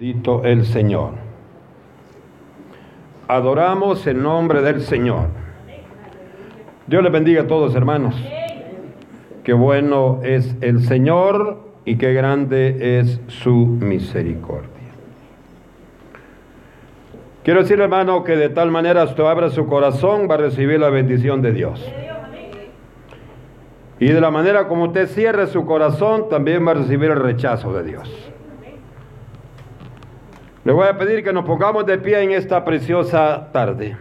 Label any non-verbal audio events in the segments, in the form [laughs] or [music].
Dito el Señor. Adoramos el nombre del Señor. Dios les bendiga a todos, hermanos. Qué bueno es el Señor y qué grande es su misericordia. Quiero decir, hermano, que de tal manera usted abra su corazón, va a recibir la bendición de Dios. Y de la manera como usted cierre su corazón, también va a recibir el rechazo de Dios. Le voy a pedir que nos pongamos de pie en esta preciosa tarde.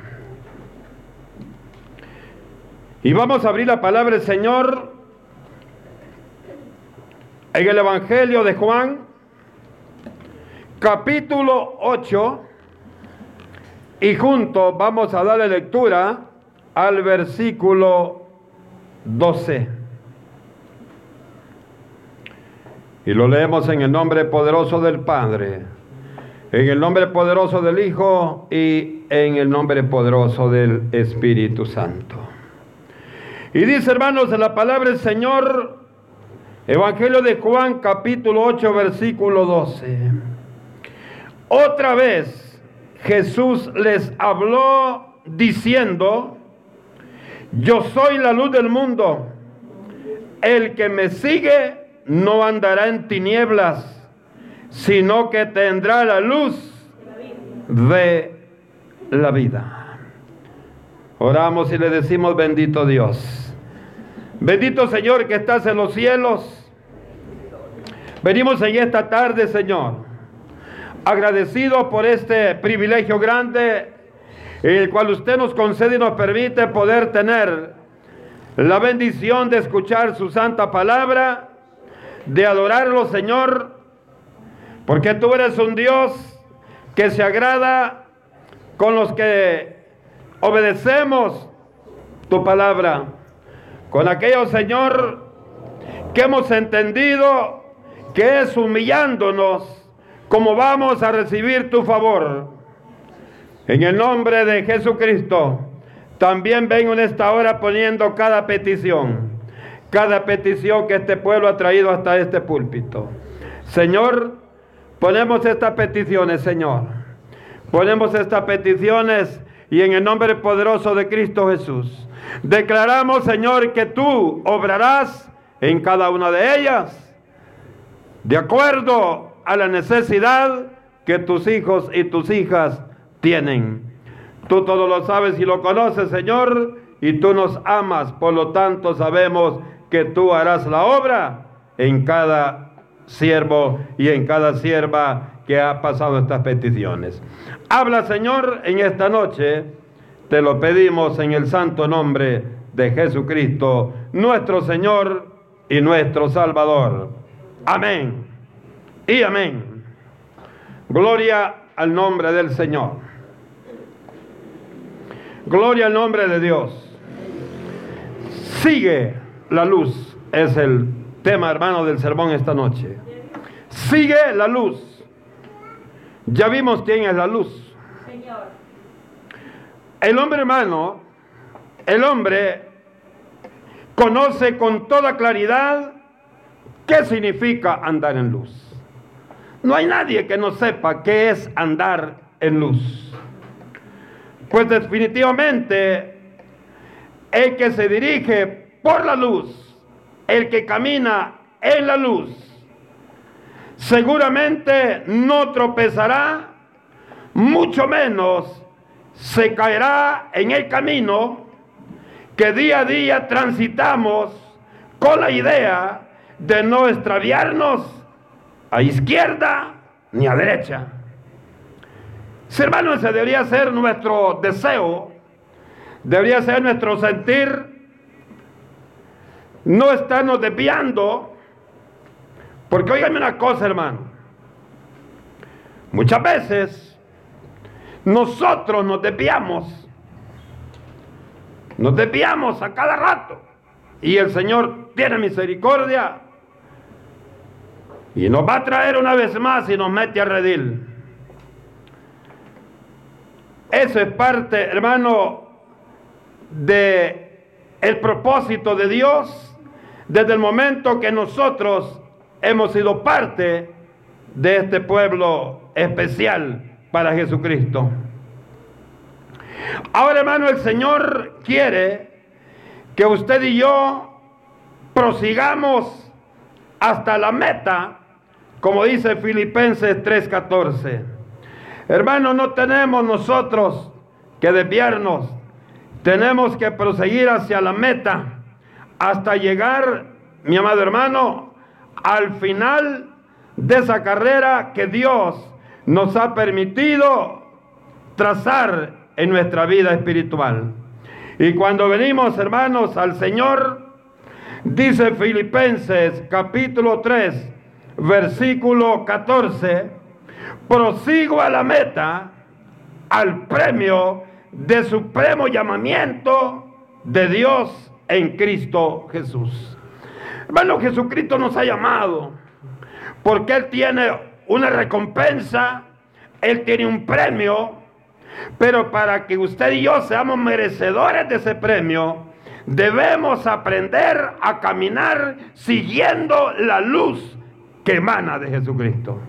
Y vamos a abrir la palabra del Señor en el Evangelio de Juan, capítulo 8, y juntos vamos a darle lectura al versículo 12. Y lo leemos en el nombre poderoso del Padre en el nombre poderoso del Hijo y en el nombre poderoso del Espíritu Santo. Y dice, hermanos, en la palabra del Señor, Evangelio de Juan, capítulo 8, versículo 12. Otra vez Jesús les habló diciendo, yo soy la luz del mundo. El que me sigue no andará en tinieblas sino que tendrá la luz de la vida. Oramos y le decimos, bendito Dios. Bendito Señor que estás en los cielos. Venimos en esta tarde, Señor, agradecidos por este privilegio grande, el cual usted nos concede y nos permite poder tener la bendición de escuchar su santa palabra, de adorarlo, Señor, porque tú eres un Dios que se agrada con los que obedecemos tu palabra. Con aquellos, Señor, que hemos entendido que es humillándonos como vamos a recibir tu favor. En el nombre de Jesucristo, también vengo en esta hora poniendo cada petición, cada petición que este pueblo ha traído hasta este púlpito. Señor, Ponemos estas peticiones, Señor. Ponemos estas peticiones y en el nombre poderoso de Cristo Jesús. Declaramos, Señor, que tú obrarás en cada una de ellas de acuerdo a la necesidad que tus hijos y tus hijas tienen. Tú todo lo sabes y lo conoces, Señor, y tú nos amas. Por lo tanto, sabemos que tú harás la obra en cada siervo y en cada sierva que ha pasado estas peticiones. Habla Señor en esta noche, te lo pedimos en el santo nombre de Jesucristo, nuestro Señor y nuestro Salvador. Amén y amén. Gloria al nombre del Señor. Gloria al nombre de Dios. Sigue la luz, es el tema, hermano, del sermón esta noche. Sigue la luz. Ya vimos quién es la luz. El hombre hermano, el hombre conoce con toda claridad qué significa andar en luz. No hay nadie que no sepa qué es andar en luz. Pues definitivamente el que se dirige por la luz el que camina en la luz, seguramente no tropezará, mucho menos se caerá en el camino que día a día transitamos con la idea de no extraviarnos a izquierda ni a derecha. hermano, ese debería ser nuestro deseo, debería ser nuestro sentir no estarnos desviando. Porque oiganme una cosa, hermano. Muchas veces nosotros nos desviamos. Nos desviamos a cada rato. Y el Señor tiene misericordia. Y nos va a traer una vez más y nos mete a redil. Eso es parte, hermano, de el propósito de Dios desde el momento que nosotros hemos sido parte de este pueblo especial para Jesucristo. Ahora, hermano, el Señor quiere que usted y yo prosigamos hasta la meta, como dice Filipenses 3:14. Hermano, no tenemos nosotros que desviarnos, tenemos que proseguir hacia la meta hasta llegar, mi amado hermano, al final de esa carrera que Dios nos ha permitido trazar en nuestra vida espiritual. Y cuando venimos, hermanos, al Señor, dice Filipenses capítulo 3, versículo 14, prosigo a la meta, al premio de supremo llamamiento de Dios en Cristo Jesús. Hermano, Jesucristo nos ha llamado porque Él tiene una recompensa, Él tiene un premio, pero para que usted y yo seamos merecedores de ese premio, debemos aprender a caminar siguiendo la luz que emana de Jesucristo.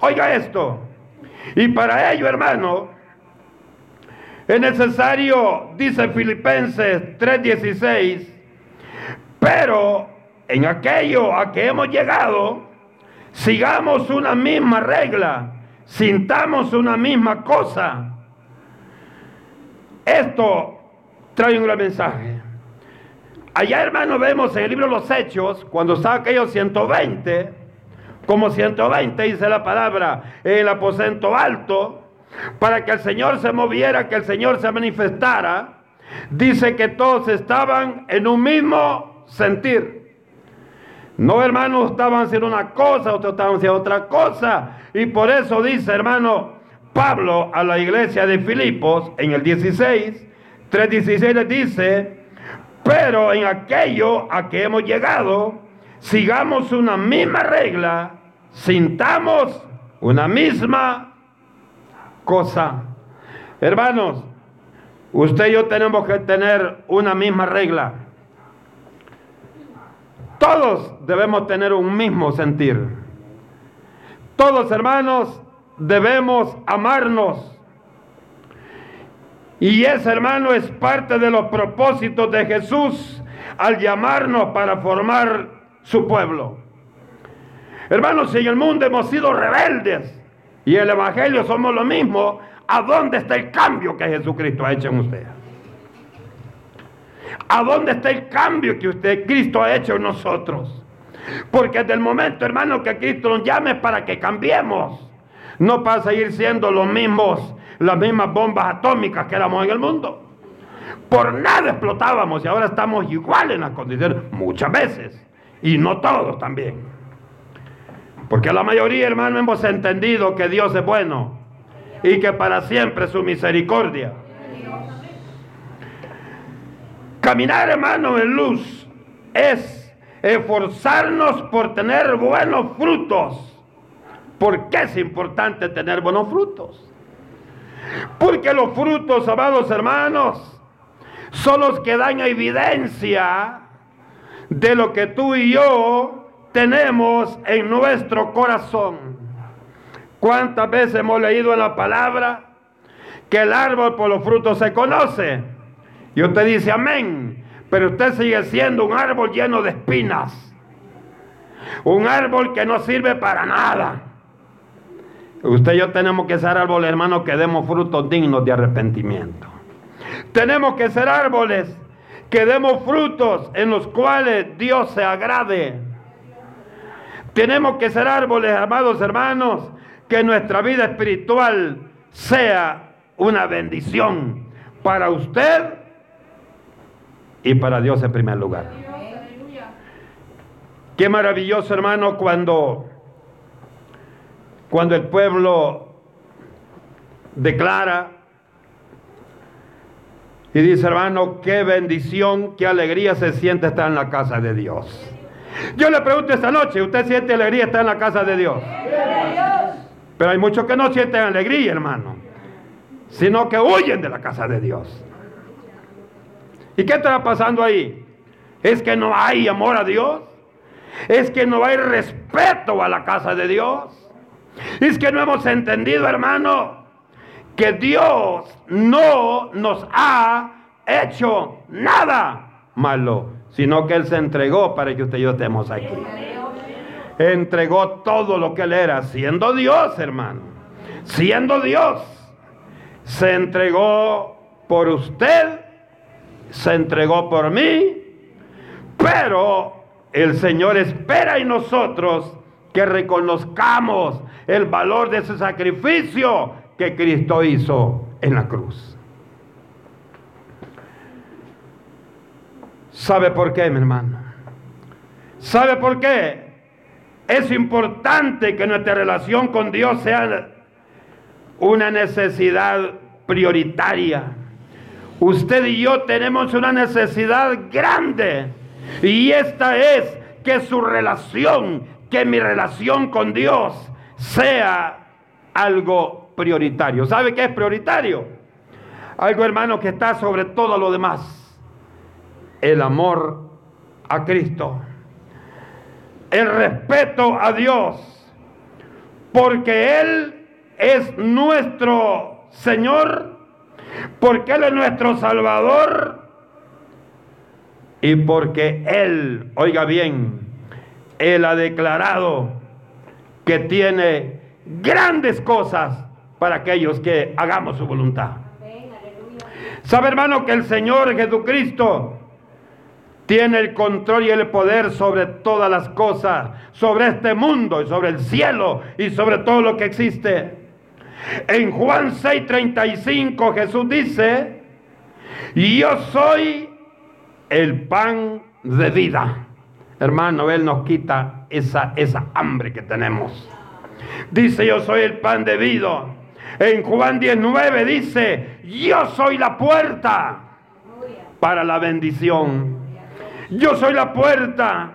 Oiga esto. Y para ello, hermano, es necesario, dice Filipenses 3:16, pero en aquello a que hemos llegado, sigamos una misma regla, sintamos una misma cosa. Esto trae un gran mensaje. Allá, hermano, vemos en el libro de los Hechos, cuando está aquellos 120, como 120 dice la palabra, en el aposento alto, para que el Señor se moviera, que el Señor se manifestara, dice que todos estaban en un mismo sentir. No, hermanos, estaban haciendo una cosa, otros estaban haciendo otra cosa. Y por eso dice, hermano, Pablo a la iglesia de Filipos en el 16, 3.16 le dice, pero en aquello a que hemos llegado, sigamos una misma regla, sintamos una misma cosa. Hermanos, usted y yo tenemos que tener una misma regla. Todos debemos tener un mismo sentir. Todos hermanos debemos amarnos. Y ese hermano es parte de los propósitos de Jesús al llamarnos para formar su pueblo. Hermanos, en el mundo hemos sido rebeldes y el Evangelio somos lo mismo, ¿a dónde está el cambio que Jesucristo ha hecho en usted? ¿A dónde está el cambio que usted, Cristo, ha hecho en nosotros? Porque desde el momento, hermano, que Cristo nos llame para que cambiemos, no pasa a ir siendo los mismos, las mismas bombas atómicas que éramos en el mundo. Por nada explotábamos y ahora estamos igual en las condiciones, muchas veces, y no todos también. Porque la mayoría, hermano, hemos entendido que Dios es bueno y que para siempre su misericordia. Caminar, hermano, en luz es esforzarnos por tener buenos frutos. ¿Por qué es importante tener buenos frutos? Porque los frutos, amados hermanos, son los que dan evidencia de lo que tú y yo tenemos en nuestro corazón. ¿Cuántas veces hemos leído en la palabra que el árbol por los frutos se conoce? Y usted dice amén, pero usted sigue siendo un árbol lleno de espinas. Un árbol que no sirve para nada. Usted y yo tenemos que ser árboles, hermanos, que demos frutos dignos de arrepentimiento. Tenemos que ser árboles que demos frutos en los cuales Dios se agrade. Tenemos que ser árboles, amados hermanos, que nuestra vida espiritual sea una bendición para usted y para Dios en primer lugar. Qué maravilloso, hermano, cuando cuando el pueblo declara y dice, hermano, qué bendición, qué alegría se siente estar en la casa de Dios. Yo le pregunto esta noche, ¿usted siente alegría estar en la casa de Dios? Pero hay muchos que no sienten alegría, hermano, sino que huyen de la casa de Dios. ¿Y qué está pasando ahí? ¿Es que no hay amor a Dios? es que no hay respeto a la casa de Dios. Es que no hemos entendido, hermano, que Dios no nos ha hecho nada malo, sino que Él se entregó para que usted y yo estemos aquí. Entregó todo lo que Él era, siendo Dios, hermano. Siendo Dios. Se entregó por usted, se entregó por mí, pero el Señor espera en nosotros que reconozcamos el valor de ese sacrificio que Cristo hizo en la cruz. ¿Sabe por qué, mi hermano? ¿Sabe por qué? Es importante que nuestra relación con Dios sea una necesidad prioritaria. Usted y yo tenemos una necesidad grande y esta es que su relación, que mi relación con Dios sea algo prioritario. ¿Sabe qué es prioritario? Algo hermano que está sobre todo lo demás. El amor a Cristo. El respeto a Dios. Porque Él es nuestro Señor. Porque Él es nuestro Salvador y porque Él, oiga bien, Él ha declarado que tiene grandes cosas para aquellos que hagamos su voluntad. ¿Sabe hermano que el Señor Jesucristo tiene el control y el poder sobre todas las cosas, sobre este mundo y sobre el cielo y sobre todo lo que existe? En Juan 6:35 Jesús dice, yo soy el pan de vida. Hermano, Él nos quita esa, esa hambre que tenemos. Dice, yo soy el pan de vida. En Juan 19 dice, yo soy la puerta para la bendición. Yo soy la puerta.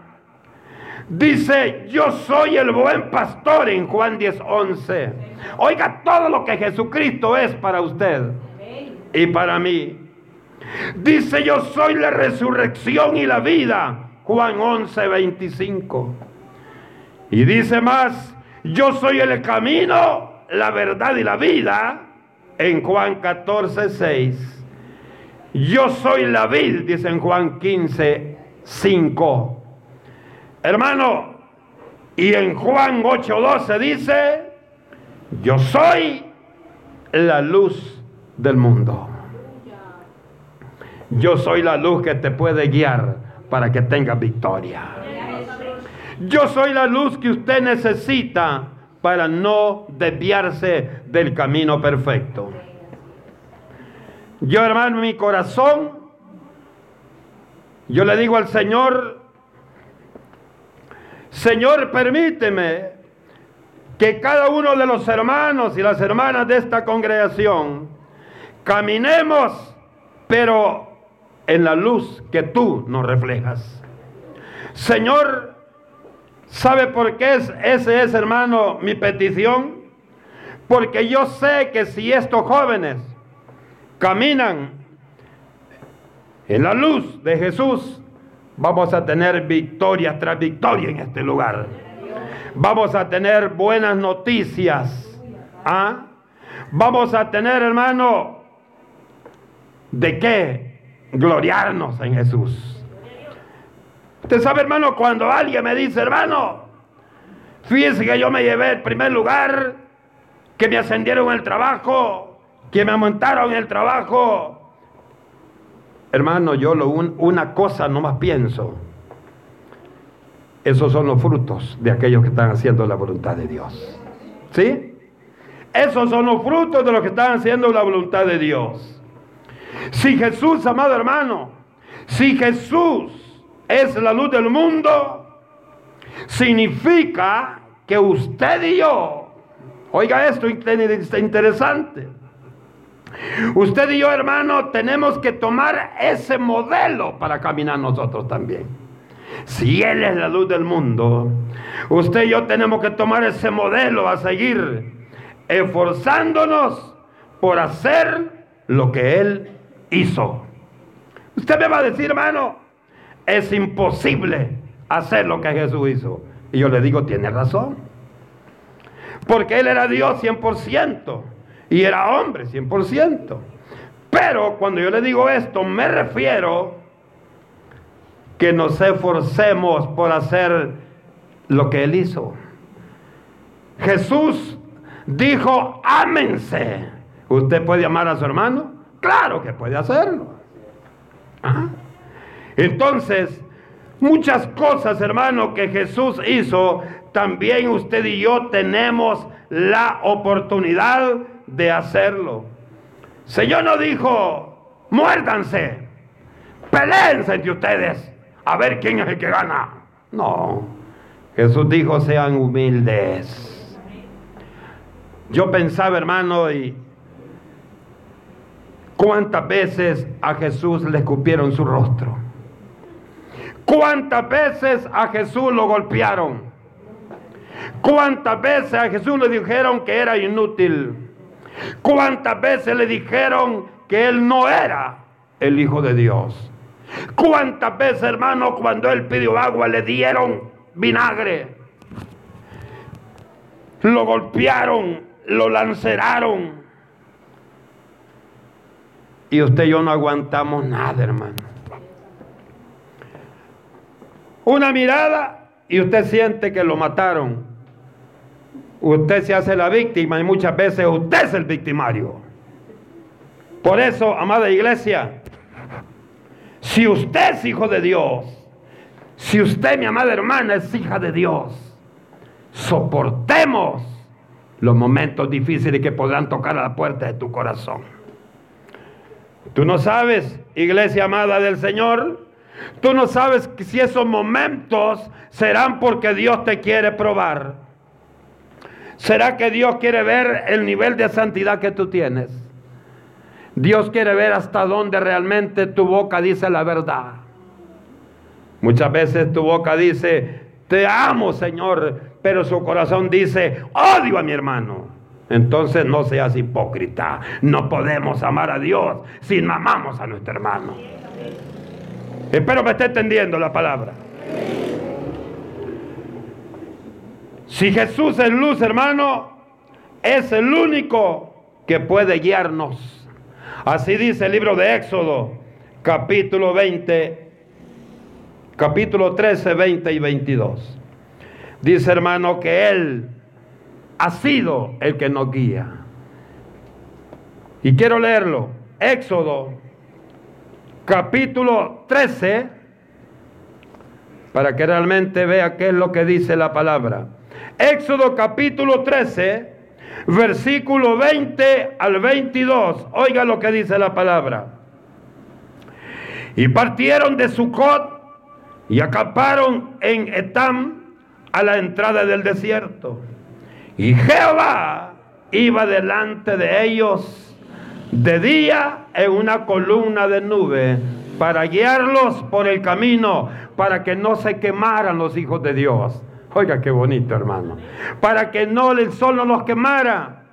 Dice, yo soy el buen pastor en Juan 10, 11. Oiga todo lo que Jesucristo es para usted y para mí. Dice, yo soy la resurrección y la vida. Juan 11, 25. Y dice más, yo soy el camino, la verdad y la vida. En Juan 14, 6. Yo soy la vid, dice en Juan 15, 5. Hermano, y en Juan 8, 12 dice, yo soy la luz del mundo. Yo soy la luz que te puede guiar para que tengas victoria. Yo soy la luz que usted necesita para no desviarse del camino perfecto. Yo, hermano, mi corazón, yo le digo al Señor, Señor, permíteme que cada uno de los hermanos y las hermanas de esta congregación caminemos, pero en la luz que tú nos reflejas. Señor, ¿sabe por qué es, ese es, hermano, mi petición? Porque yo sé que si estos jóvenes caminan en la luz de Jesús, vamos a tener victoria tras victoria en este lugar. Vamos a tener buenas noticias. ¿ah? Vamos a tener, hermano, ¿de qué? gloriarnos en Jesús. Usted sabe, hermano, cuando alguien me dice, hermano, fíjese que yo me llevé el primer lugar, que me ascendieron el trabajo, que me aumentaron el trabajo. Hermano, yo lo una cosa no más pienso. Esos son los frutos de aquellos que están haciendo la voluntad de Dios. ¿Sí? Esos son los frutos de los que están haciendo la voluntad de Dios. Si Jesús, amado hermano, si Jesús es la luz del mundo, significa que usted y yo, oiga esto interesante, usted y yo, hermano, tenemos que tomar ese modelo para caminar nosotros también. Si Él es la luz del mundo, usted y yo tenemos que tomar ese modelo a seguir, esforzándonos por hacer lo que Él hizo. Usted me va a decir, hermano, es imposible hacer lo que Jesús hizo. Y yo le digo, tiene razón. Porque Él era Dios 100% y era hombre 100%. Pero cuando yo le digo esto, me refiero que nos esforcemos por hacer lo que Él hizo. Jesús dijo, ámense. ¿Usted puede amar a su hermano? Claro que puede hacerlo. Entonces, muchas cosas, hermano, que Jesús hizo, también usted y yo tenemos la oportunidad de hacerlo. Señor no dijo, muérdanse, peleense entre ustedes, a ver quién es el que gana. No, Jesús dijo, sean humildes. Yo pensaba, hermano, y cuántas veces a Jesús le escupieron su rostro. ¿Cuántas veces a Jesús lo golpearon? ¿Cuántas veces a Jesús le dijeron que era inútil? ¿Cuántas veces le dijeron que él no era el Hijo de Dios? ¿Cuántas veces, hermano, cuando él pidió agua le dieron vinagre? Lo golpearon, lo lanceraron. Y usted y yo no aguantamos nada, hermano. Una mirada y usted siente que lo mataron. Usted se hace la víctima y muchas veces usted es el victimario. Por eso, amada iglesia, si usted es hijo de Dios, si usted, mi amada hermana, es hija de Dios, soportemos los momentos difíciles que podrán tocar a la puerta de tu corazón. Tú no sabes, iglesia amada del Señor, tú no sabes si esos momentos serán porque Dios te quiere probar. ¿Será que Dios quiere ver el nivel de santidad que tú tienes? Dios quiere ver hasta dónde realmente tu boca dice la verdad. Muchas veces tu boca dice, te amo Señor, pero su corazón dice, odio a mi hermano. Entonces no seas hipócrita. No podemos amar a Dios si no amamos a nuestro hermano. Espero que esté entendiendo la palabra. Si Jesús es luz, hermano, es el único que puede guiarnos. Así dice el libro de Éxodo, capítulo 20, capítulo 13, 20 y 22. Dice, hermano, que Él ha sido el que nos guía. Y quiero leerlo. Éxodo, capítulo 13, para que realmente vea qué es lo que dice la palabra. Éxodo capítulo 13, versículo 20 al 22. Oiga lo que dice la palabra. Y partieron de Sucot y acamparon en Etam a la entrada del desierto. Y Jehová iba delante de ellos de día en una columna de nube para guiarlos por el camino, para que no se quemaran los hijos de Dios. Oiga, qué bonito, hermano. Para que no el sol no los quemara.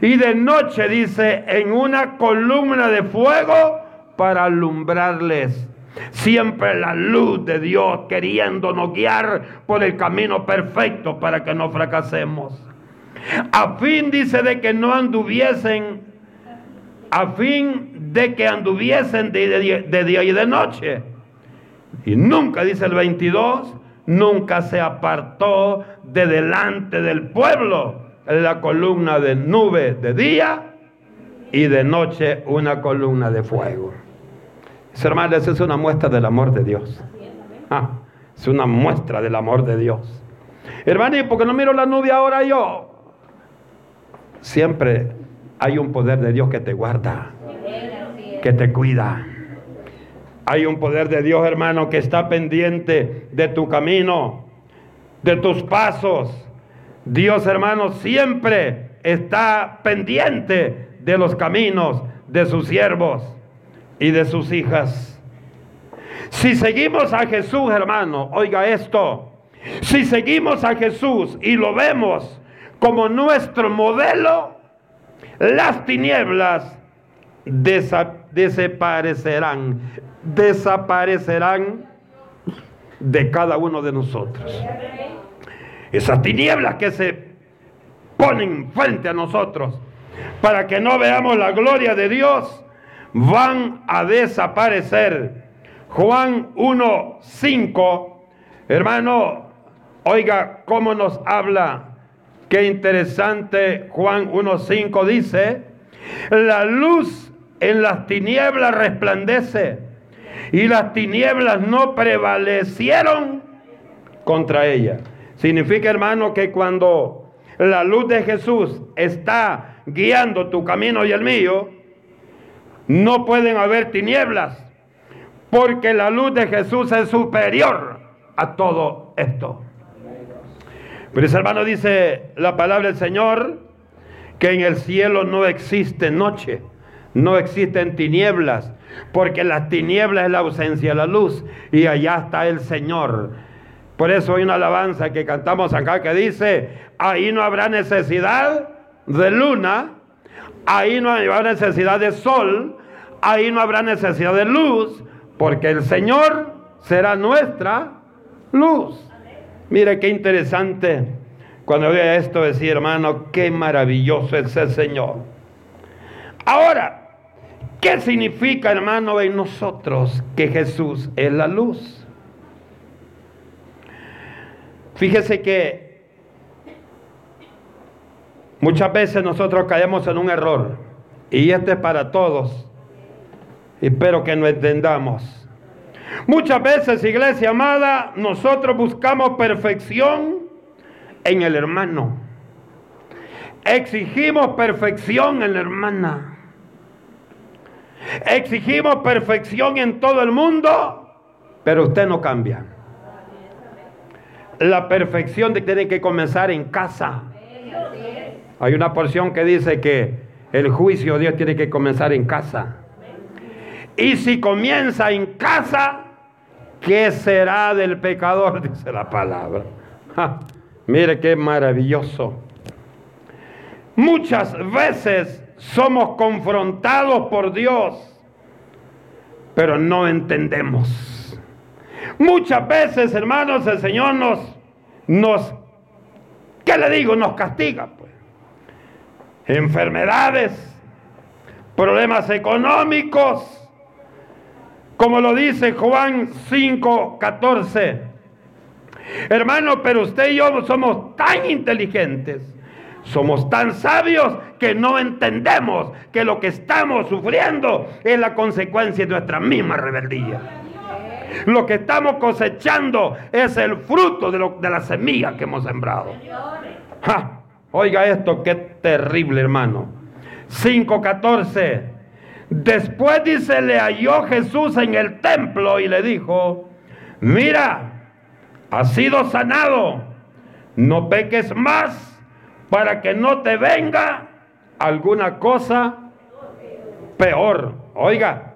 Y de noche, dice, en una columna de fuego para alumbrarles. Siempre la luz de Dios queriéndonos guiar por el camino perfecto para que no fracasemos. A fin, dice, de que no anduviesen, a fin de que anduviesen de, día y de noche. Y nunca, dice el 22, nunca se apartó de delante del pueblo la columna de nube de día y de noche una columna de fuego. Hermanos, es una muestra del amor de Dios. Ah, es una muestra del amor de Dios. Hermano, ¿y por qué no miro la nube ahora yo? Siempre hay un poder de Dios que te guarda, que te cuida. Hay un poder de Dios, hermano, que está pendiente de tu camino, de tus pasos. Dios, hermano, siempre está pendiente de los caminos de sus siervos y de sus hijas. Si seguimos a Jesús, hermano, oiga esto. Si seguimos a Jesús y lo vemos como nuestro modelo, las tinieblas desaparecerán desaparecerán de cada uno de nosotros. Esas tinieblas que se ponen frente a nosotros para que no veamos la gloria de Dios van a desaparecer. Juan 1.5, hermano, oiga cómo nos habla. Qué interesante. Juan 1.5 dice, la luz en las tinieblas resplandece y las tinieblas no prevalecieron contra ella. Significa, hermano, que cuando la luz de Jesús está guiando tu camino y el mío, no pueden haber tinieblas, porque la luz de Jesús es superior a todo esto. Pero ese hermano dice la palabra del Señor que en el cielo no existe noche, no existen tinieblas, porque las tinieblas es la ausencia de la luz y allá está el Señor. Por eso hay una alabanza que cantamos acá que dice, ahí no habrá necesidad de luna, ahí no habrá necesidad de sol, ahí no habrá necesidad de luz, porque el Señor será nuestra luz. Mire qué interesante cuando vea esto decir, hermano, qué maravilloso es el Señor. Ahora, ¿qué significa, hermano, en nosotros que Jesús es la luz? Fíjese que muchas veces nosotros caemos en un error, y este es para todos. Espero que no entendamos. Muchas veces, iglesia amada, nosotros buscamos perfección en el hermano. Exigimos perfección en la hermana. Exigimos perfección en todo el mundo, pero usted no cambia. La perfección tiene que comenzar en casa. Hay una porción que dice que el juicio de Dios tiene que comenzar en casa. Y si comienza en casa, ¿qué será del pecador? [laughs] Dice la palabra. mire qué maravilloso. Muchas veces somos confrontados por Dios, pero no entendemos. Muchas veces, hermanos, el Señor nos, nos, ¿qué le digo? Nos castiga, pues. Enfermedades, problemas económicos, como lo dice Juan 5, 14. Hermano, pero usted y yo somos tan inteligentes, somos tan sabios que no entendemos que lo que estamos sufriendo es la consecuencia de nuestra misma rebeldía. Lo que estamos cosechando es el fruto de, lo, de la semilla que hemos sembrado. Oiga esto, qué terrible hermano. 5.14. Después dice, le halló Jesús en el templo y le dijo, mira, has sido sanado, no peques más para que no te venga alguna cosa peor. Oiga,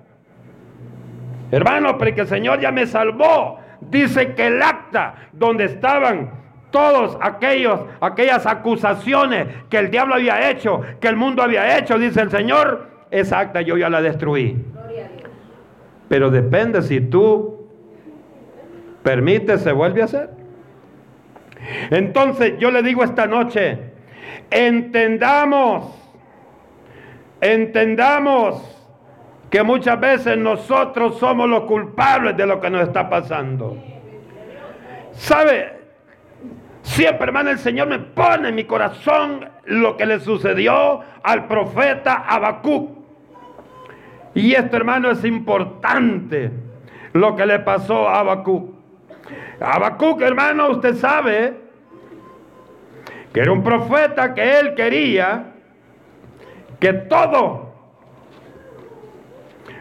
hermano, porque el Señor ya me salvó. Dice que el acta donde estaban todos aquellos, aquellas acusaciones que el diablo había hecho, que el mundo había hecho, dice el Señor, esa acta yo ya la destruí. Pero depende si tú permites, se vuelve a hacer. Entonces yo le digo esta noche, entendamos, entendamos que muchas veces nosotros somos los culpables de lo que nos está pasando. ¿Sabe? Siempre, hermano, el Señor me pone en mi corazón lo que le sucedió al profeta Habacuc. Y esto, hermano, es importante lo que le pasó a Habacuc. Habacuc, hermano, usted sabe que era un profeta que él quería que todo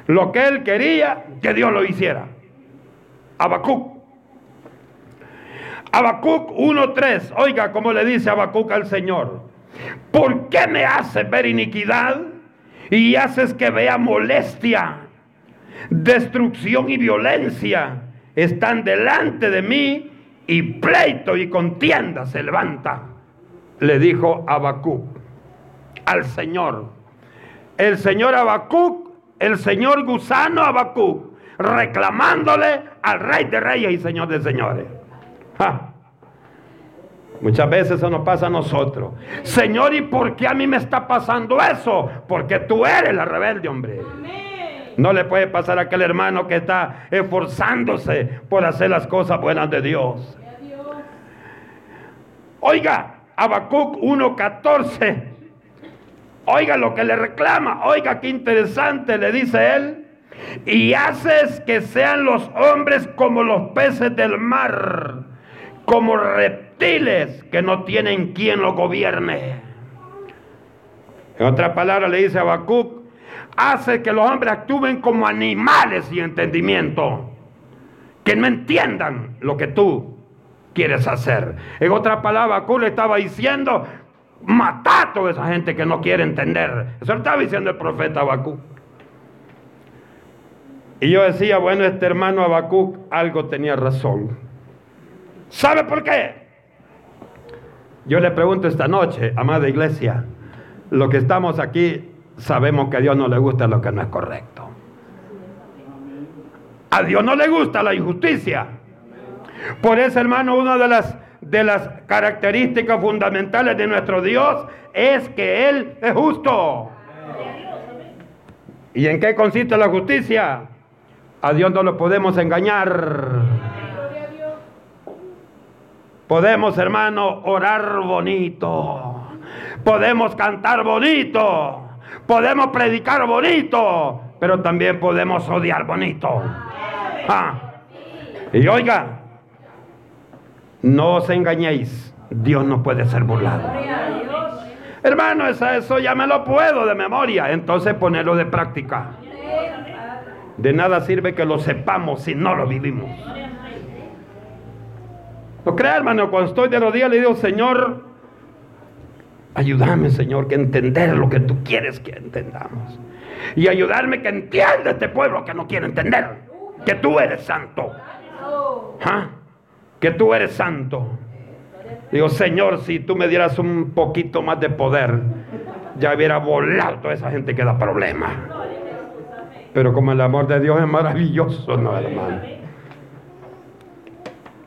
lo que él quería, que Dios lo hiciera. Habacuc. Habacuc 1.3, oiga cómo le dice Habacuc al Señor. ¿Por qué me haces ver iniquidad? y haces que vea molestia, destrucción y violencia están delante de mí y pleito y contienda se levanta. Le dijo Habacuc al Señor. El Señor Habacuc, el Señor gusano Habacuc, reclamándole al Rey de Reyes y Señor de Señores. Muchas veces eso nos pasa a nosotros. Señor, ¿y por qué a mí me está pasando eso? Porque tú eres la rebelde, hombre. No le puede pasar a aquel hermano que está esforzándose por hacer las cosas buenas de Dios. Oiga, Habacuc 1.14. Oiga lo que le reclama. Oiga qué interesante le dice él. Y haces que sean los hombres como los peces del mar, como reptiles que no tienen quien los gobierne. En otra palabra le dice a Habacuc, hace que los hombres actúen como animales sin entendimiento, que no entiendan lo que tú quieres hacer. En otra palabra, Habacuc le estaba diciendo, mata a toda esa gente que no quiere entender. Eso lo estaba diciendo el profeta Habacuc. Y yo decía, bueno, este hermano Habacuc algo tenía razón. ¿Sabe por qué? Yo le pregunto esta noche, amada iglesia, lo que estamos aquí sabemos que a Dios no le gusta lo que no es correcto. A Dios no le gusta la injusticia. Por eso, hermano, una de las, de las características fundamentales de nuestro Dios es que Él es justo. ¿Y en qué consiste la justicia? A Dios no lo podemos engañar. Podemos, hermano, orar bonito. Podemos cantar bonito. Podemos predicar bonito. Pero también podemos odiar bonito. Ah. Y oiga, no os engañéis. Dios no puede ser burlado. Hermano, eso ya me lo puedo de memoria. Entonces ponerlo de práctica. De nada sirve que lo sepamos si no lo vivimos. No crea, hermano, cuando estoy de rodillas le digo, Señor, ayúdame, Señor, que entender lo que tú quieres que entendamos. Y ayudarme que entienda este pueblo que no quiere entender. Que tú eres santo. ¿Ah? Que tú eres santo. Digo, Señor, si tú me dieras un poquito más de poder, ya hubiera volado toda esa gente que da problemas. Pero como el amor de Dios es maravilloso, no, hermano.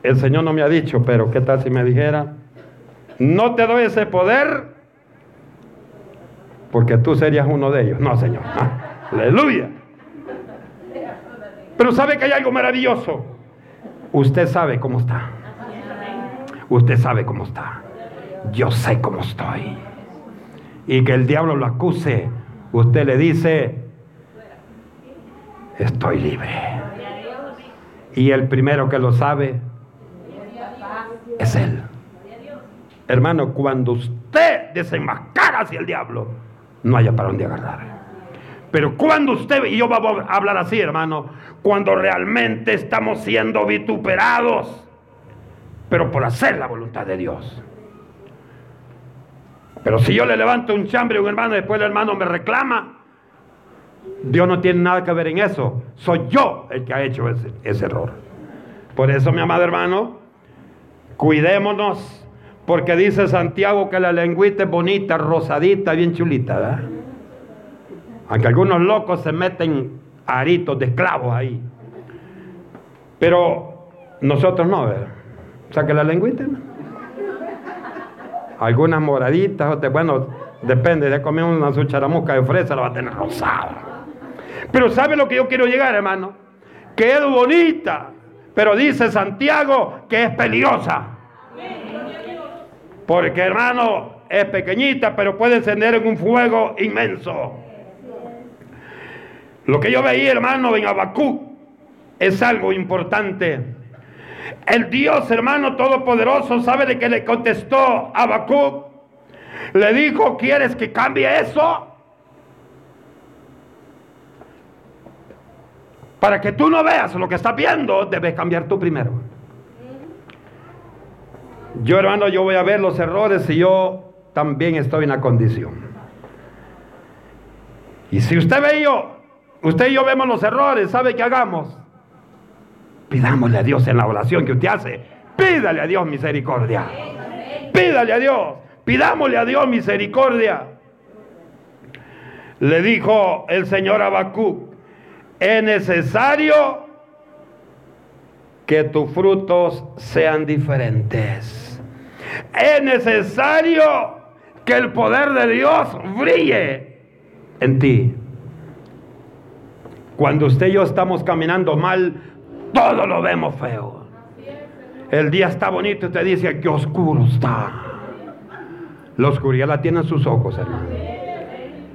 El Señor no me ha dicho, pero ¿qué tal si me dijera? No te doy ese poder porque tú serías uno de ellos. No, Señor. [laughs] Aleluya. Pero sabe que hay algo maravilloso. Usted sabe cómo está. Usted sabe cómo está. Yo sé cómo estoy. Y que el diablo lo acuse. Usted le dice, estoy libre. Y el primero que lo sabe es Él. Hermano, cuando usted desenmascara hacia el diablo, no haya para dónde agarrar. Pero cuando usted, y yo vamos a hablar así, hermano, cuando realmente estamos siendo vituperados, pero por hacer la voluntad de Dios. Pero si yo le levanto un chambre a un hermano y después el hermano me reclama, Dios no tiene nada que ver en eso. Soy yo el que ha hecho ese, ese error. Por eso, mi amado hermano, cuidémonos, porque dice Santiago que la lengüita es bonita, rosadita, bien chulita, ¿verdad? Aunque algunos locos se meten aritos de esclavos ahí. Pero nosotros no, ¿verdad? O sea que la lengüita, ¿no? Algunas moraditas, bueno, depende, de comer una su charamusca de fresa, la va a tener rosada. Pero ¿sabe lo que yo quiero llegar, hermano? Que es bonita, pero dice Santiago que es peligrosa. Porque, hermano, es pequeñita, pero puede encender en un fuego inmenso. Lo que yo veía, hermano, en Abacú es algo importante. El Dios, hermano todopoderoso, ¿sabe de qué le contestó a Habacuc? Le dijo, ¿quieres que cambie eso? Para que tú no veas lo que estás viendo, debes cambiar tú primero. Yo, hermano, yo voy a ver los errores y yo también estoy en la condición. Y si usted ve yo, usted y yo vemos los errores, ¿sabe qué hagamos? Pidámosle a Dios en la oración que usted hace. Pídale a Dios misericordia. Pídale a Dios. Pidámosle a Dios misericordia. Le dijo el Señor Habacuc, es necesario que tus frutos sean diferentes. Es necesario que el poder de Dios brille en ti. Cuando usted y yo estamos caminando mal, todo lo vemos feo. El día está bonito y te dice que oscuro está. La oscuridad la tiene en sus ojos, hermano.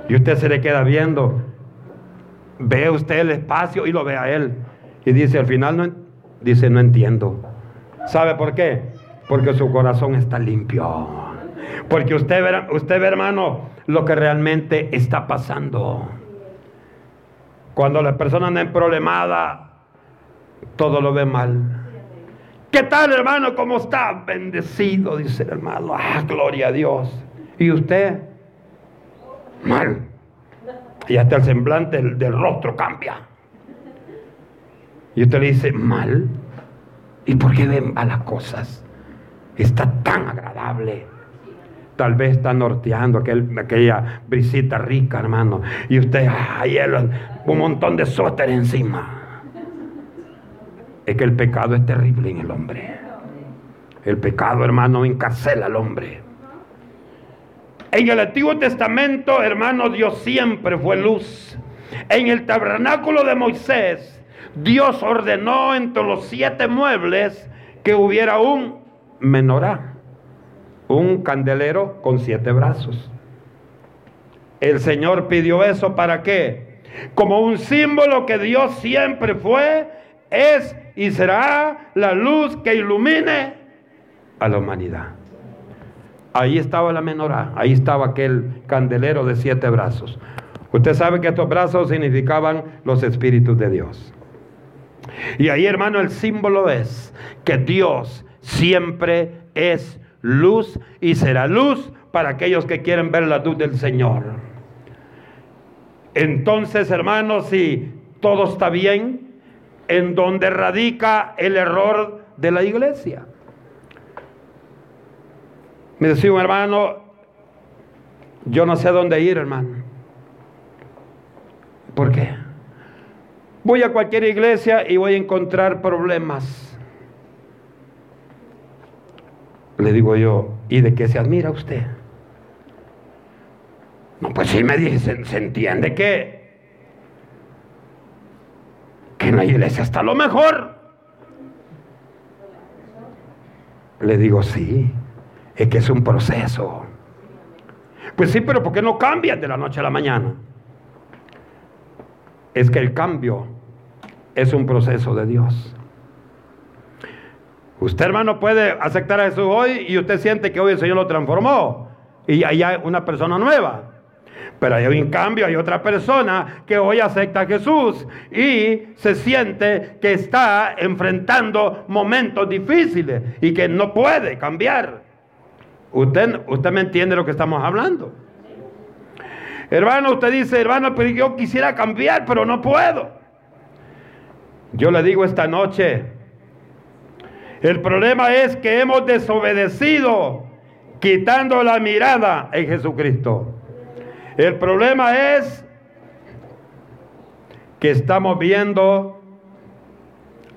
Y usted se le queda viendo. Ve usted el espacio y lo ve a él. Y dice, al final no, dice, no entiendo. ¿Sabe por qué? Porque su corazón está limpio. Porque usted usted ve, hermano, lo que realmente está pasando. Cuando la persona anda en problemada, todo lo ve mal. ¿Qué tal, hermano? ¿Cómo está? Bendecido, dice el hermano. Ah, gloria a Dios. ¿Y usted? Mal. Y hasta el semblante del, rostro cambia. Y usted le dice, mal. ¿Y por qué ven a las cosas? Está tan agradable. Tal vez está norteando aquella brisita rica, hermano. Y usted, ay, un montón de suéter encima es que el pecado es terrible en el hombre. El pecado, hermano, encarcela al hombre. En el Antiguo Testamento, hermano, Dios siempre fue luz. En el tabernáculo de Moisés, Dios ordenó entre los siete muebles que hubiera un menorá, un candelero con siete brazos. El Señor pidió eso para qué? Como un símbolo que Dios siempre fue, es y será la luz que ilumine a la humanidad. Ahí estaba la menorá, ahí estaba aquel candelero de siete brazos. Usted sabe que estos brazos significaban los espíritus de Dios. Y ahí, hermano, el símbolo es que Dios siempre es luz y será luz para aquellos que quieren ver la luz del Señor. Entonces, hermano, si todo está bien, en donde radica el error de la iglesia. Me decía un hermano, yo no sé dónde ir, hermano. ¿Por qué? Voy a cualquier iglesia y voy a encontrar problemas. Le digo yo, ¿y de qué se admira usted? No, pues sí me dicen, se entiende que en la iglesia está lo mejor. Le digo, sí, es que es un proceso. Pues sí, pero ¿por qué no cambian de la noche a la mañana? Es que el cambio es un proceso de Dios. Usted, hermano, puede aceptar a Jesús hoy y usted siente que hoy el Señor lo transformó y hay una persona nueva. Pero hay en cambio hay otra persona que hoy acepta a Jesús y se siente que está enfrentando momentos difíciles y que no puede cambiar. Usted, usted me entiende lo que estamos hablando. Hermano, usted dice, hermano, pero yo quisiera cambiar, pero no puedo. Yo le digo esta noche, el problema es que hemos desobedecido quitando la mirada en Jesucristo. El problema es que estamos viendo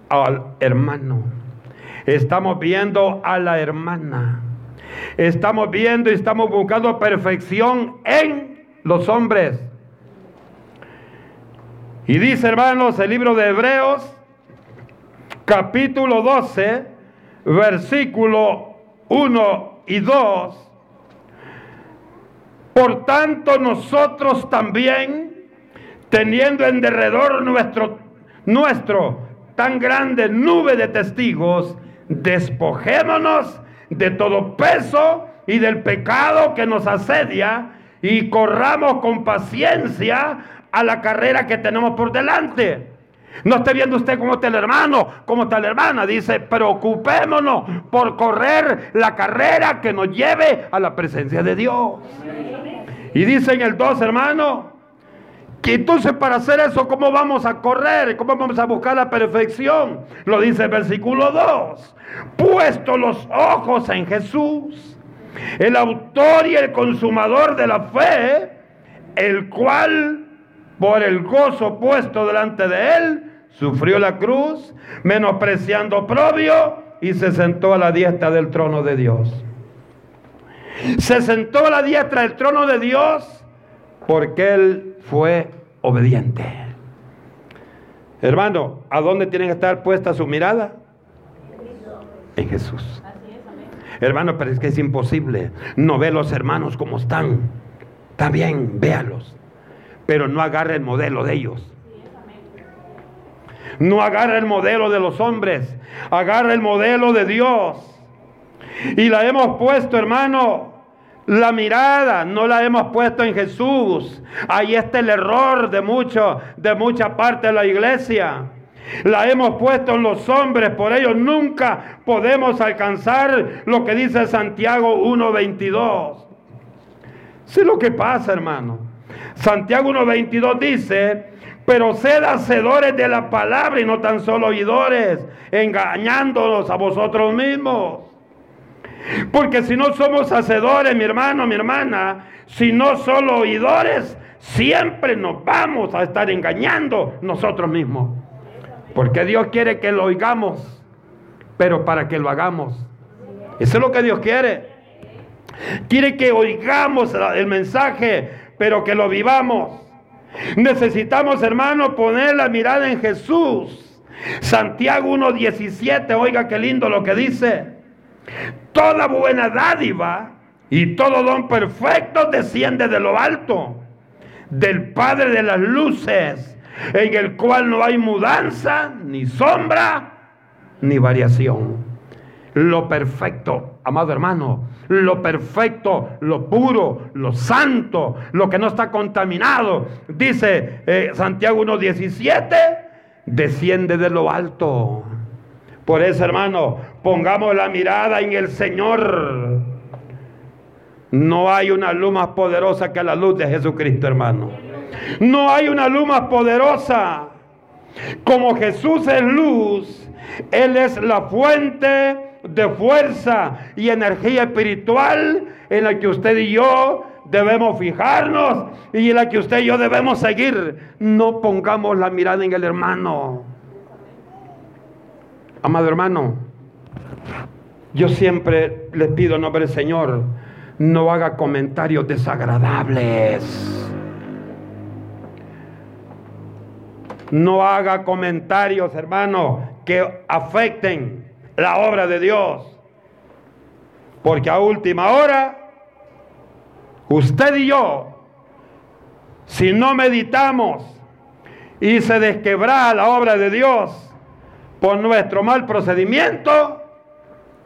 al hermano, estamos viendo a la hermana, estamos viendo y estamos buscando perfección en los hombres. Y dice, hermanos, el libro de Hebreos, capítulo 12, versículo 1 y 2, por tanto, nosotros también, teniendo en derredor nuestro, nuestro tan grande nube de testigos, despojémonos de todo peso y del pecado que nos asedia y corramos con paciencia a la carrera que tenemos por delante. No esté viendo usted cómo está el hermano, cómo está la hermana. Dice, preocupémonos por correr la carrera que nos lleve a la presencia de Dios. Y dice en el 2, hermano, que entonces para hacer eso, ¿cómo vamos a correr? ¿Cómo vamos a buscar la perfección? Lo dice el versículo 2. Puesto los ojos en Jesús, el autor y el consumador de la fe, el cual por el gozo puesto delante de él, sufrió la cruz, menospreciando propio, y se sentó a la diestra del trono de Dios. Se sentó a la diestra del trono de Dios porque él fue obediente. Hermano, ¿a dónde tiene que estar puesta su mirada? En Jesús. Hermano, pero es que es imposible. No ve los hermanos como están. Está bien, véalos. Pero no agarre el modelo de ellos. No agarra el modelo de los hombres. Agarra el modelo de Dios. Y la hemos puesto, hermano, la mirada no la hemos puesto en Jesús. Ahí está el error de mucho, de mucha parte de la iglesia. La hemos puesto en los hombres, por ello nunca podemos alcanzar lo que dice Santiago 1.22. Sé lo que pasa, hermano. Santiago 1.22 dice, pero sed hacedores de la palabra y no tan solo oidores, engañándonos a vosotros mismos. Porque si no somos hacedores, mi hermano, mi hermana, si no solo oidores, siempre nos vamos a estar engañando nosotros mismos. Porque Dios quiere que lo oigamos, pero para que lo hagamos. Eso es lo que Dios quiere. Quiere que oigamos el mensaje, pero que lo vivamos. Necesitamos, hermano, poner la mirada en Jesús. Santiago 1.17, oiga qué lindo lo que dice. Toda buena dádiva y todo don perfecto desciende de lo alto, del Padre de las luces, en el cual no hay mudanza, ni sombra, ni variación. Lo perfecto, amado hermano, lo perfecto, lo puro, lo santo, lo que no está contaminado, dice eh, Santiago 1.17, desciende de lo alto. Por eso, hermano, pongamos la mirada en el Señor. No hay una luz más poderosa que la luz de Jesucristo, hermano. No hay una luz más poderosa. Como Jesús es luz, Él es la fuente de fuerza y energía espiritual en la que usted y yo debemos fijarnos y en la que usted y yo debemos seguir. No pongamos la mirada en el hermano. Amado hermano, yo siempre les pido en nombre del Señor, no haga comentarios desagradables. No haga comentarios, hermano, que afecten la obra de Dios. Porque a última hora, usted y yo, si no meditamos y se desquebra la obra de Dios, por nuestro mal procedimiento,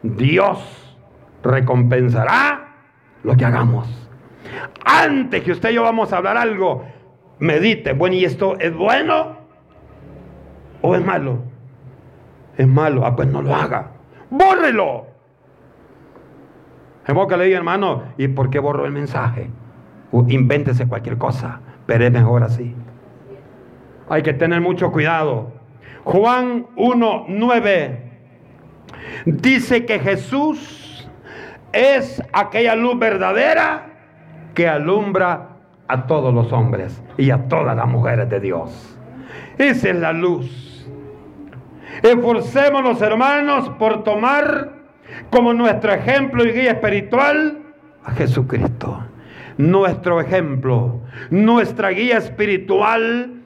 Dios recompensará lo que hagamos. Antes que usted y yo vamos a hablar algo, medite, bueno, ¿y esto es bueno o es malo? Es malo, ah, pues no lo haga. Bórrelo. En boca le diga, hermano, ¿y por qué borro el mensaje? invéntese cualquier cosa, pero es mejor así. Hay que tener mucho cuidado. Juan 1.9 dice que Jesús es aquella luz verdadera que alumbra a todos los hombres y a todas las mujeres de Dios. Esa es la luz. Esforcémonos, hermanos, por tomar como nuestro ejemplo y guía espiritual a Jesucristo. Nuestro ejemplo, nuestra guía espiritual,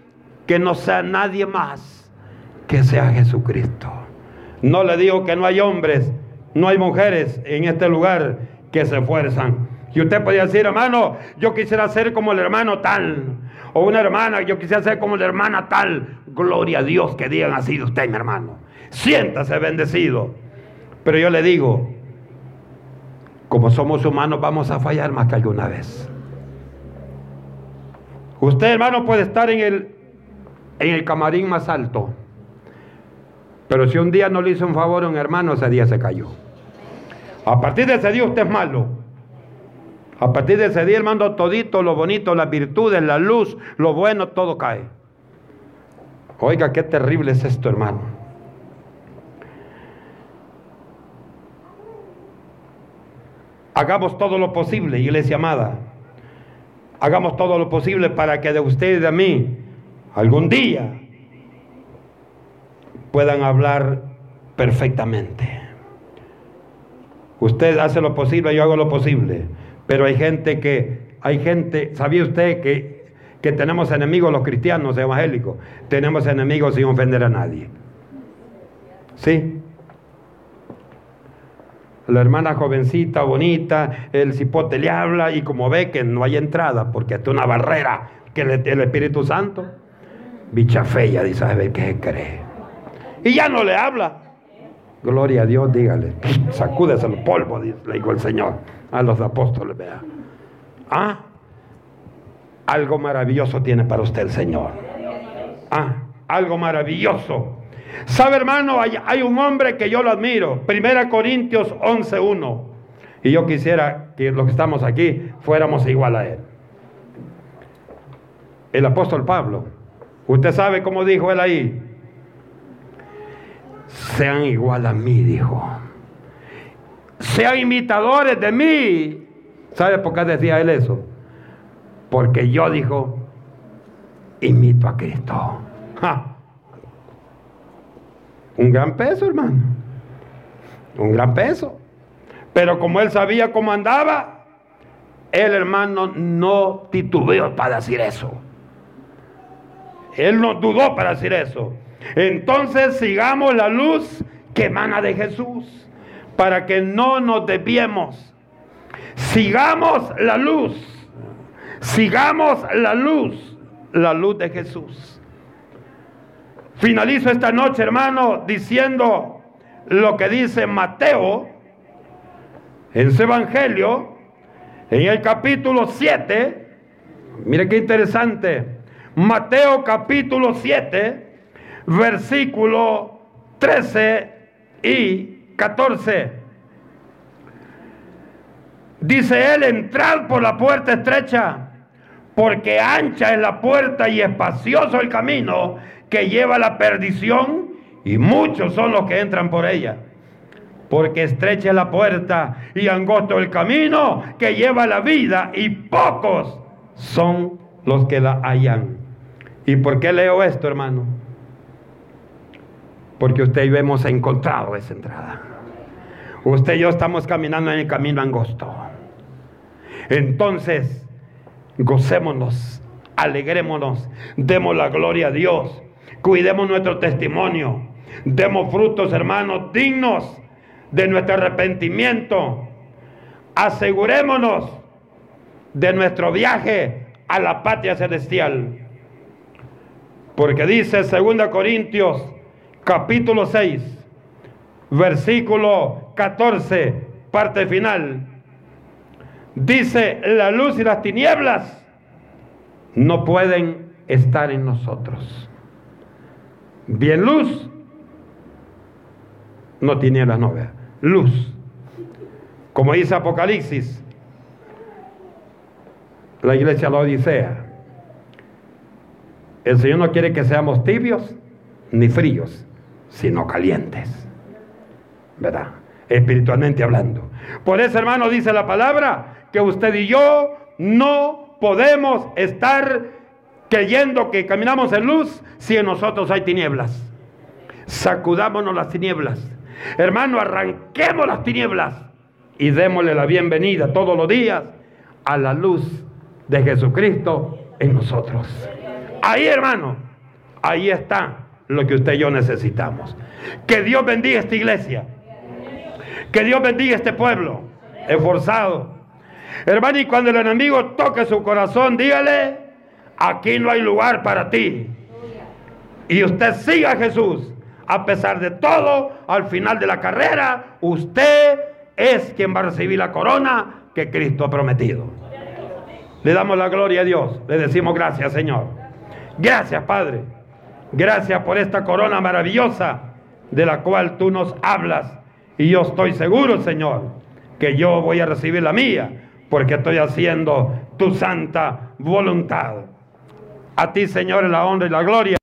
que no sea nadie más que sea Jesucristo. No le digo que no hay hombres, no hay mujeres en este lugar que se esfuerzan. Y usted podría decir, hermano, yo quisiera ser como el hermano tal. O una hermana, yo quisiera ser como la hermana tal. Gloria a Dios que digan así de usted, mi hermano. Siéntase bendecido. Pero yo le digo, como somos humanos, vamos a fallar más que alguna vez. Usted, hermano, puede estar en el, en el camarín más alto pero si un día no le hizo un favor a un hermano, ese día se cayó. A partir de ese día usted es malo. A partir de ese día, hermano, todito, lo bonito, las virtudes, la luz, lo bueno, todo cae. Oiga, qué terrible es esto, hermano. Hagamos todo lo posible, iglesia amada, hagamos todo lo posible para que de usted y de mí algún día puedan hablar perfectamente. Usted hace lo posible, yo hago lo posible, pero hay gente que, hay gente, ¿sabía usted que, que tenemos enemigos los cristianos evangélicos? Tenemos enemigos sin ofender a nadie. ¿Sí? La hermana jovencita, bonita, el cipote le habla y como ve que no hay entrada porque es una barrera que le, el Espíritu Santo, bicha fea, dice, a qué cree. Y ya no le habla. Gloria a Dios, dígale, [laughs] sacúdese el polvo, le dijo el Señor a los apóstoles, vea. Ah, algo maravilloso tiene para usted el Señor. Ah, algo maravilloso. ¿Sabe, hermano? Hay, un hombre que yo lo admiro. Primera Corintios 11.1. Y yo quisiera que los que estamos aquí fuéramos igual a él. El apóstol Pablo. Usted sabe cómo dijo él ahí. Sean igual a mí, dijo. Sean imitadores de mí. ¿Sabe por qué decía él eso? Porque yo, dijo, imito a Cristo. Un gran peso, hermano. Un gran peso. Pero como él sabía cómo andaba, el hermano no titubeó para decir eso. Él no dudó para decir eso. Entonces sigamos la luz que emana de Jesús para que no nos desviemos. Sigamos la luz. Sigamos la luz. La luz de Jesús. Finalizo esta noche, hermano, diciendo lo que dice Mateo en su evangelio, en el capítulo 7. Mire qué interesante. Mateo capítulo 7, versículo 13 y 14. Dice él, entrad por la puerta estrecha, porque ancha es la puerta y espacioso el camino que lleva la perdición y muchos son los que entran por ella. Porque estrecha la puerta y angosto el camino que lleva la vida y pocos son los que la hallan. ¿Y por qué leo esto, hermano? Porque usted y yo hemos encontrado esa entrada. Usted y yo estamos caminando en el camino angosto. Entonces, gocémonos, alegrémonos, demos la gloria a Dios Cuidemos nuestro testimonio. Demos frutos, hermanos, dignos de nuestro arrepentimiento. Asegurémonos de nuestro viaje a la patria celestial. Porque dice 2 Corintios capítulo 6, versículo 14, parte final. Dice, la luz y las tinieblas no pueden estar en nosotros. Bien luz. No tiene las novedades. Luz. Como dice Apocalipsis, la iglesia la Odisea. El Señor no quiere que seamos tibios ni fríos, sino calientes. ¿Verdad? Espiritualmente hablando. Por eso, hermano, dice la palabra que usted y yo no podemos estar creyendo que caminamos en luz si en nosotros hay tinieblas. Sacudámonos las tinieblas. Hermano, arranquemos las tinieblas y démosle la bienvenida todos los días a la luz de Jesucristo en nosotros. Ahí, hermano, ahí está lo que usted y yo necesitamos. Que Dios bendiga esta iglesia. Que Dios bendiga este pueblo esforzado. Hermano, y cuando el enemigo toque su corazón, dígale, aquí no hay lugar para ti. Y usted siga a Jesús. A pesar de todo, al final de la carrera, usted es quien va a recibir la corona que Cristo ha prometido. Le damos la gloria a Dios. Le decimos gracias, Señor. Gracias, Padre. Gracias por esta corona maravillosa de la cual tú nos hablas. Y yo estoy seguro, Señor, que yo voy a recibir la mía, porque estoy haciendo tu santa voluntad. A ti, Señor, la honra y la gloria.